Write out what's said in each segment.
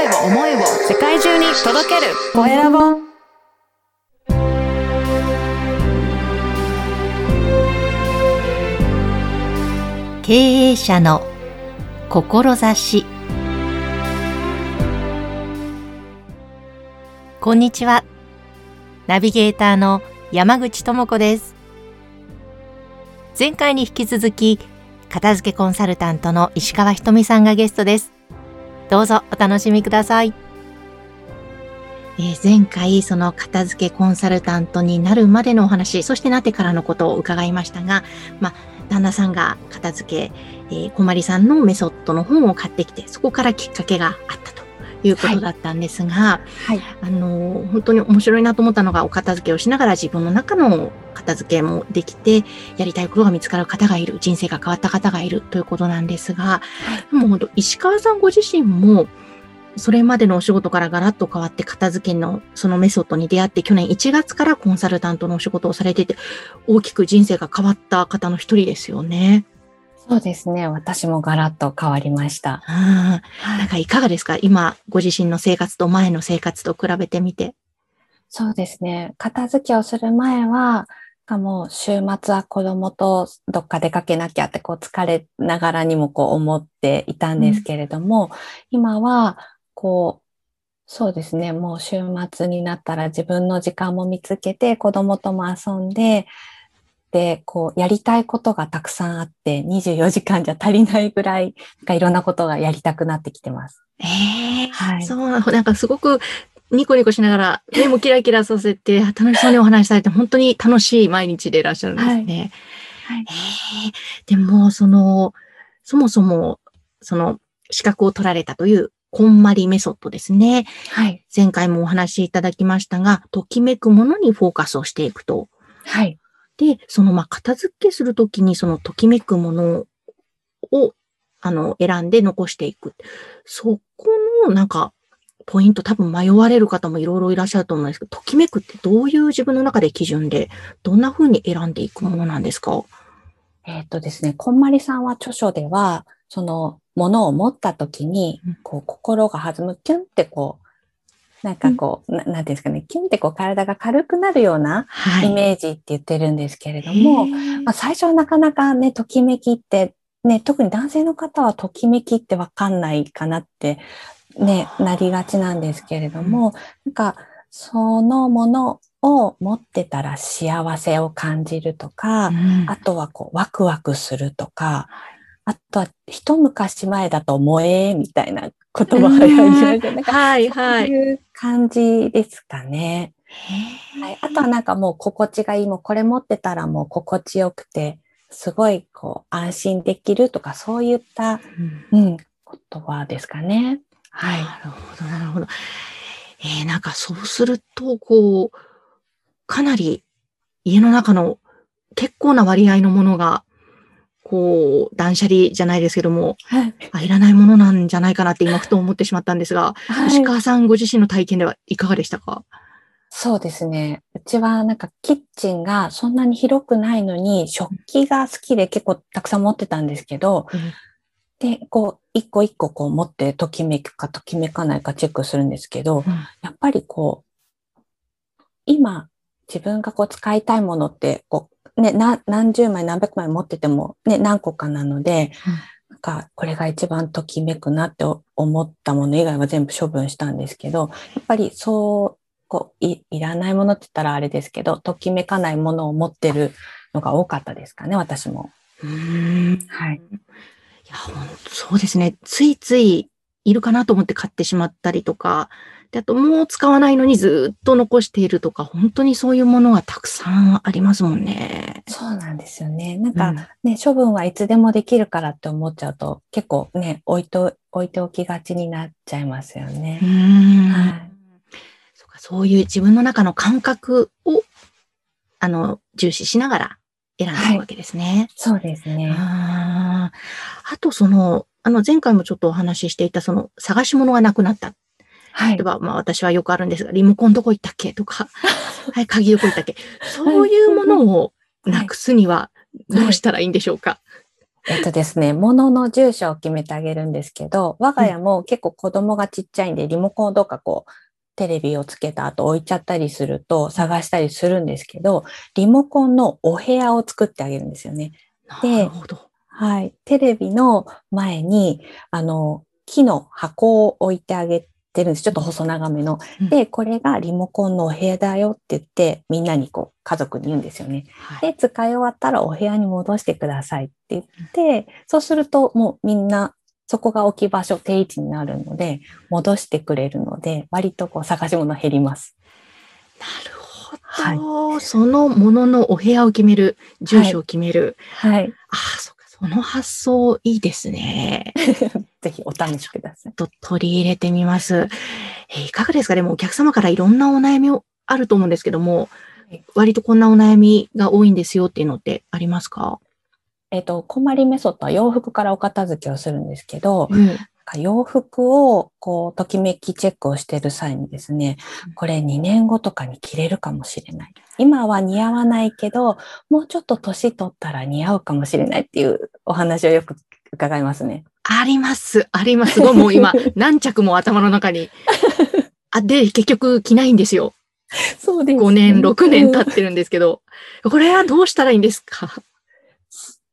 声を思いを世界中に届ける。コエラボ。経営者の志。こんにちは。ナビゲーターの山口智子です。前回に引き続き片付けコンサルタントの石川ひとみさんがゲストです。どうぞお楽しみください。え、前回、その片付けコンサルタントになるまでのお話、そしてなってからのことを伺いましたが、まあ、旦那さんが片付け、えー、こまりさんのメソッドの本を買ってきて、そこからきっかけがあったということだったんですが、はい、あの、本当に面白いなと思ったのが、お片付けをしながら自分の中の片付けもできて、やりたいことが見つかる方がいる、人生が変わった方がいるということなんですが、はい、もう本当、石川さんご自身も、それまでのお仕事からガラッと変わって片付けのそのメソッドに出会って去年1月からコンサルタントのお仕事をされていて大きく人生が変わった方の一人ですよね。そうですね。私もガラッと変わりました。なんかいかがですか？今、ご自身の生活と前の生活と比べてみて。そうですね。片付けをする前は、もう週末は子供とどっか出かけなきゃってこう疲れながらにもこう思っていたんですけれども、うん、今はこう、そうですね。もう週末になったら自分の時間も見つけて子供とも遊んで、で、こう、やりたいことがたくさんあって、24時間じゃ足りないぐらい、なんかいろんなことがやりたくなってきてます。ええー、はい。そう、なんかすごくニコニコしながら、目もキラキラさせて、楽しそうにお話しされて、本当に楽しい毎日でいらっしゃるんですね。はい。はい、えー、でも、その、そもそも、その、資格を取られたという、こんまりメソッドですね。はい。前回もお話しいただきましたが、ときめくものにフォーカスをしていくと。はい。で、そのまあ片付けするときにそのときめくものをあの選んで残していく。そこのなんかポイント多分迷われる方もいろいろいらっしゃると思うんですけど、ときめくってどういう自分の中で基準で、どんな風に選んでいくものなんですか？えっ、とですね、こんまりさんは著書では、そのものを持った時に、こう心が弾む、キュンってこう、なんかこう、うん、ななんていうんですかね、キュンってこう体が軽くなるようなイメージって言ってるんですけれども、はい、まあ、最初はなかなかね、ときめきって、ね、特に男性の方はときめきってわかんないかなってね、なりがちなんですけれども、なんかそのものを持ってたら幸せを感じるとか、うん、あとはこうワクワクするとか、あとは一昔前だと萌えみたいな言葉が流行りましたね。はいはい。そういう感じですかね。はい、あとはなんかもう心地がいい、もうこれ持ってたらもう心地よくて、すごいこう安心できるとかそういった、うん、うん、言葉ですかね。はい。なるほど、なるほど。えー、なんかそうすると、こう、かなり家の中の結構な割合のものがこう、断捨離じゃないですけども、はい、あいらないものなんじゃないかなって今ふと思ってしまったんですが、はい、石川さんご自身の体験ではいかがでしたか？そうですね。うちはなんかキッチンがそんなに広くないのに、食器が好きで結構たくさん持ってたんですけど、うん、で、こう、一個一個こう持ってときめくかときめかないかチェックするんですけど、うん、やっぱりこう、今自分がこう使いたいものってこうね、何十枚何百枚持っててもね、何個かなので、うん、なんかこれが一番ときめくなって思ったもの以外は全部処分したんですけど、やっぱりそう、こうい、いらないものって言ったらあれですけど、ときめかないものを持ってるのが多かったですかね、私も。うん。はい。いや、そうですね。ついついいるかなと思って買ってしまったりとか、で、あともう使わないのにずっと残しているとか、本当にそういうものがたくさんありますもんね。そうなんですよね。なんかね、うん、処分はいつでもできるからって思っちゃうと、結構ね、置いと、置いておきがちになっちゃいますよね。うん。はい。そうか、そういう自分の中の感覚を、あの、重視しながら選んでいくわけですね。はい、そうですね。ああと、その、あの、前回もちょっとお話ししていた、その、探し物がなくなったはい、例えば、まあ私はよくあるんですが、リモコンどこ行ったっけとか、はい、鍵どこ行ったっけそういうものをなくすにはどうしたらいいんでしょうか、えっとですね、物の住所を決めてあげるんですけど、我が家も結構子供がちっちゃいんで、リモコンをどっかこう、テレビをつけた後置いちゃったりすると探したりするんですけど、リモコンのお部屋を作ってあげるんですよね。なるほど。はい。テレビの前に、あの、木の箱を置いてあげてるんです。ちょっと細長めの。うんで、これがリモコンのお部屋だよって言って、みんなにこう、家族に言うんですよね。はいで、使い終わったらお部屋に戻してくださいって言って、そうするともうみんな、そこが置き場所、定位置になるので、戻してくれるので、割とこう探し物減ります。なるほど、そのもののお部屋を決める、住所を決める。はい。ああ、そうか。その発想いいですね。ぜひお試しください。と取り入れてみます。えーいかがですかでもお客様からいろんなお悩みをあると思うんですけどもはい、割とこんなお悩みが多いんですよっていうのってありますか？えっ、と、こまりメソッドは洋服からお片付けをするんですけど、うん。か洋服をこう、ときめきチェックをしている際にですねうん、これ2年後とかに着れるかもしれない。今は似合わないけど、もうちょっと年取ったら似合うかもしれないっていうお話をよく伺いますね。あります。あります。もう今、何着も頭の中に。あ、で、結局着ないんですよ。そうで5年、6年経ってるんですけど。これはどうしたらいいんですか？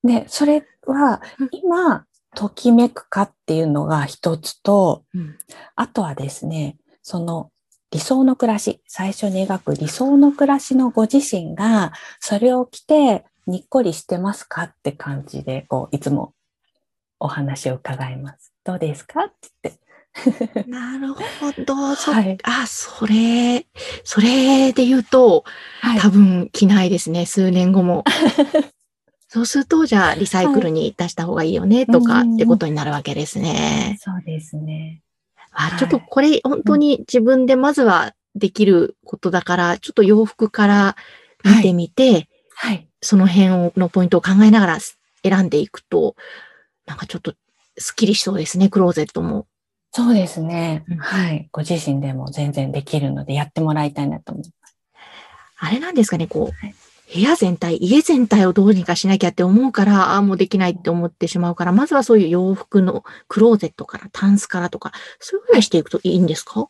ね、それはうん今、ときめくかっていうのが一つと、うん。あとはですね、その理想の暮らし、最初に描く理想の暮らしのご自身が、それを着てにっこりしてますかって感じで、こう、いつもお話を伺います。どうですか？って言って。なるほど。そ、はいあ、それ、それで言うと、はい多分着ないですね、数年後も。そうすると、じゃあ、リサイクルに出した方がいいよね、とかうんってことになるわけですね。そうですね。あはいちょっとこれ、本当に自分でまずはできることだから、ちょっと洋服から見てみて、はい。その辺をのポイントを考えながら選んでいくと、なんかちょっとスッキリしそうですね、クローゼットも。そうですねうん。はい。ご自身でも全然できるので、やってもらいたいなと思います。あれなんですかね、こう、はい部屋全体、家全体をどうにかしなきゃって思うから、ああ、もうできないって思ってしまうから、まずはそういう洋服のクローゼットから、タンスからとか、そういうふうにしていくといいんですか、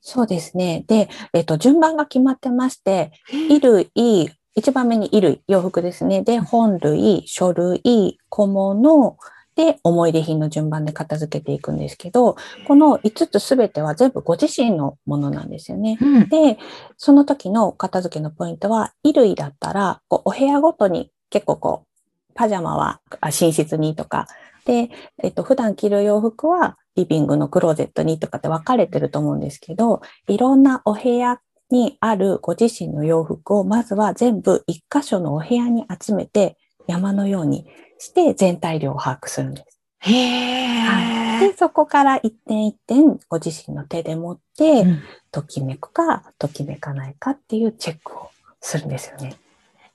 そうですね。で、えっと、順番が決まってまして、へ衣類、一番目に衣類、洋服ですね。で、本類、書類、小物、で、思い出品の順番で片付けていくんですけど、この5つすべては全部ご自身のものなんですよね。うん。で、その時の片付けのポイントは、衣類だったら、こうお部屋ごとに結構こう、パジャマはあ寝室にとか、で、えっと、普段着る洋服はリビングのクローゼットにとかって分かれてると思うんですけど、いろんなお部屋にあるご自身の洋服をまずは全部一箇所のお部屋に集めて山のようにして全体量を把握するんです。へえ、で、そこから一点一点ご自身の手で持って、うんときめくか、ときめかないかっていうチェックをするんですよね。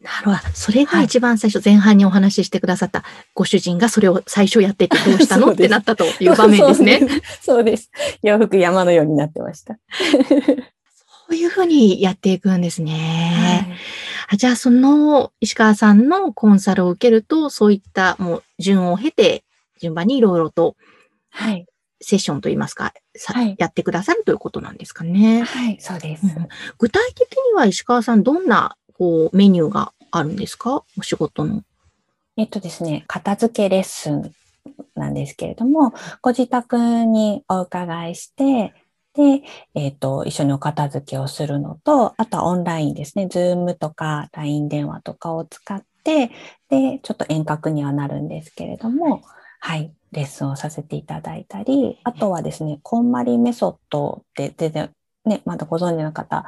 なるほど。それが一番最初、前半にお話ししてくださったご主人がそれを最初やっててどうしたの？ってなったという場面ですね。そうです。洋服山のようになってました。そういうふうにやっていくんですね。あじゃあ、その石川さんのコンサルを受けると、そういったもう順を経て、順番にいろいろとはい。セッションといいますか、さはいやってくださるということなんですかね。はい、そうです。うん具体的には石川さん、どんなこうメニューがあるんですか？お仕事の。えっとですね、片付けレッスンなんですけれども、ご自宅にお伺いして、で、えっと、一緒にお片付けをするのと、あとはオンラインですね、 Zoom とか LINE 電話とかを使って、で、ちょっと遠隔にはなるんですけれども、はい、レッスンをさせていただいたり、あとはですね、こんまりメソッドって全然ね、まだご存知の方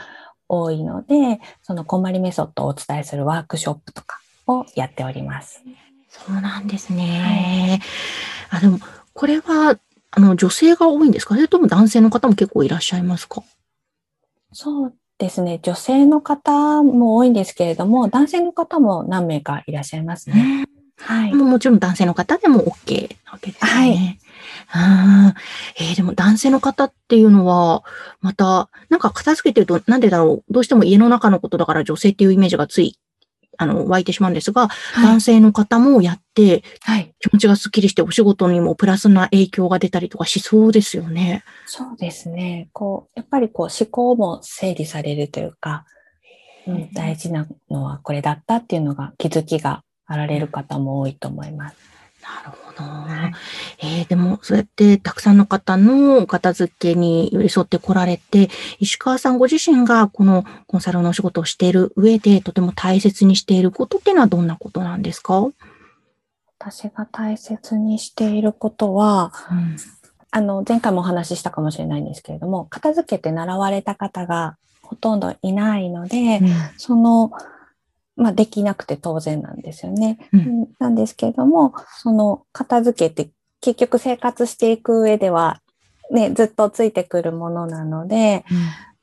多いので、そのこんまりメソッドをお伝えするワークショップとかをやっております。そうなんですね。あでも、これは、あの、女性が多いんですか？それとも男性の方も結構いらっしゃいますか？そうですね。女性の方も多いんですけれども、男性の方も何名かいらっしゃいますね。はい。もうもちろん男性の方でも OK なわけですね。はいあーえーでも男性の方っていうのは、また、なんか片付けてると、なんでだろう、どうしても家の中のことだから女性っていうイメージがつい、あの、湧いてしまうんですが、はい男性の方もやって、はい。気持ちがスッキリしてお仕事にもプラスな影響が出たりとかしそうですよね。そうですね。こう、やっぱりこう思考も整理されるというか、うん、大事なのはこれだったっていうのが気づきがあられる方も多いと思います。なるほど。えーでも、そうやってたくさんの方のお片付けに寄り添ってこられて、石川さんご自身がこのコンサルのお仕事をしている上で、とても大切にしていることっていうのはどんなことなんですか、うん、私が大切にしていることは、あの、前回もお話ししたかもしれないんですけれども、片付けて習われた方がほとんどいないので、うん。その、まあ、できなくて当然なんですよね。うんうんなんですけれども、その片付けって結局生活していく上では、ね、ずっとついてくるものなので、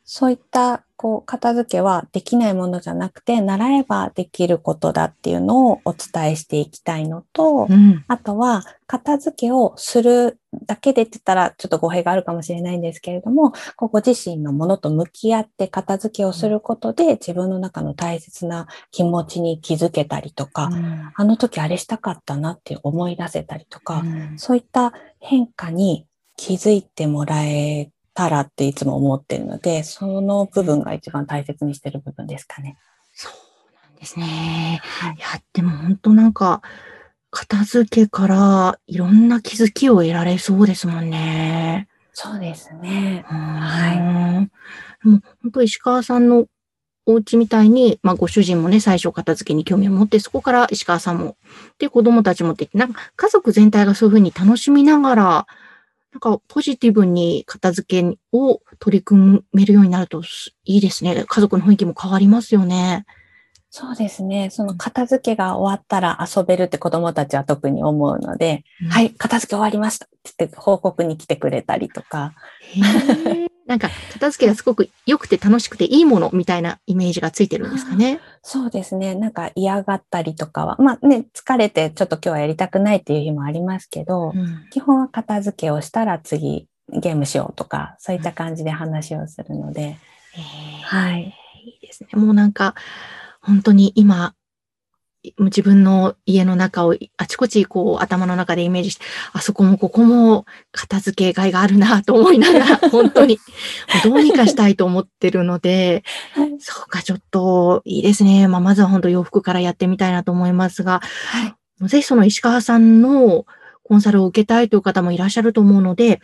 そういったこう片付けはできないものじゃなくて、習えばできることだっていうのをお伝えしていきたいのと、うん。あとは、片付けをするだけでって言ったら、ちょっと語弊があるかもしれないんですけれども、ご自身のものと向き合って片付けをすることで、自分の中の大切な気持ちに気づけたりとか、うん。あの時あれしたかったなって思い出せたりとか、うん。そういった変化に気づいてもらえたらっていつも思ってるので、その部分が一番大切にしてる部分ですかね。そうなんですね。はいいや、でも本当なんか、片付けからいろんな気づきを得られそうですもんね。そうですね。はい。でも本当石川さんのお家みたいに、まあご主人もね、最初片付けに興味を持って、そこから石川さんも、で、子供たちもって、なんか家族全体がそういうふうに楽しみながら、なんかポジティブに片付けを取り組めるようになるとすいいですね。家族の雰囲気も変わりますよね。そうですね。その片付けが終わったら遊べるって子供たちは特に思うので、はい、片付け終わりましたって言って報告に来てくれたりとか、なんか、片付けがすごく良くて楽しくていいものみたいなイメージがついてるんですかね。そうですね。なんか嫌がったりとかは、まあね、疲れてちょっと今日はやりたくないっていう日もありますけど、うん基本は片付けをしたら次ゲームしようとか、そういった感じで話をするので、はい。いいですね。もうなんか、本当に今、自分の家の中をあちこちこう頭の中でイメージして、あそこもここも片付けがいがあるなと思いながら、本当にどうにかしたいと思ってるので、はい。そうか、ちょっといいですね。まあ、まずは本当洋服からやってみたいなと思いますが、はい。ぜひその石川さんのコンサルを受けたいという方もいらっしゃると思うので、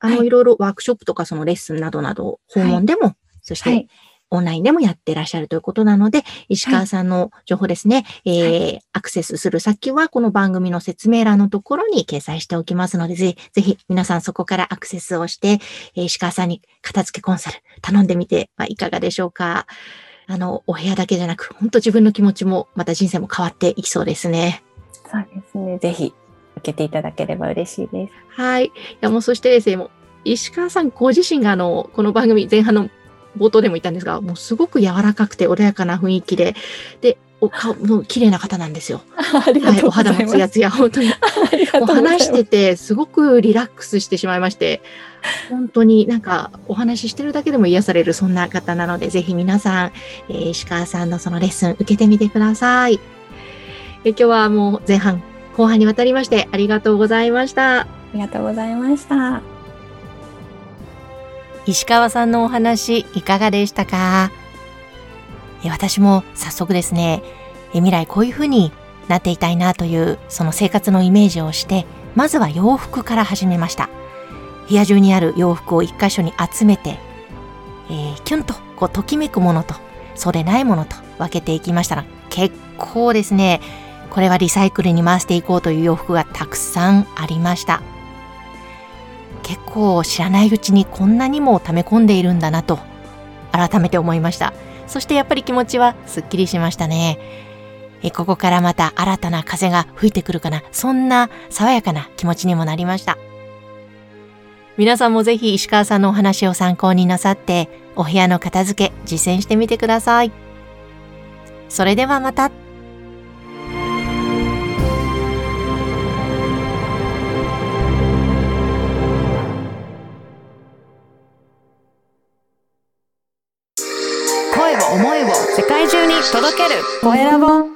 あの、はいいろいろワークショップとかそのレッスンなどなど、訪問でも、そしてはい。オンラインでもやってらっしゃるということなので、石川さんの情報ですね、えーアクセスする先はこの番組の説明欄のところに掲載しておきますので、ぜひ、ぜひ皆さんそこからアクセスをして、えー石川さんに片付けコンサル頼んでみてはいかがでしょうか。あの、お部屋だけじゃなく、本当自分の気持ちも、また人生も変わっていきそうですね。そうですね。ぜひ受けていただければ嬉しいです。はい。いや、もうそしてですね、もう、石川さんご自身があの、この番組前半の冒頭でも言ったんですが、もうすごく柔らかくて穏やかな雰囲気で、で、お顔、もう綺麗な方なんですよ。ありはい、お肌もツヤツヤ、本当に。ありがもう話してて、すごくリラックスしてしまいまして、本当になんかお話ししてるだけでも癒される、そんな方なので、ぜひ皆さん、えー石川さんのそのレッスン受けてみてください。え今日はもう前半、後半にわたりましてありがとうございました。ありがとうございました。石川さんのお話いかがでしたか？私も早速ですね、未来こういう風になっていたいなというその生活のイメージをして、まずは洋服から始めました。部屋中にある洋服を一箇所に集めて、えーキュンとこうときめくものとそうでないものと分けていきましたら結構ですねこれはリサイクルに回していこうという洋服がたくさんありました結構知らないうちにこんなにも溜め込んでいるんだなと改めて思いました。そしてやっぱり気持ちはすっきりしましたね。えここからまた新たな風が吹いてくるかな。そんな爽やかな気持ちにもなりました。皆さんもぜひ石川さんのお話を参考になさってお部屋の片付け実践してみてください。それではまた。声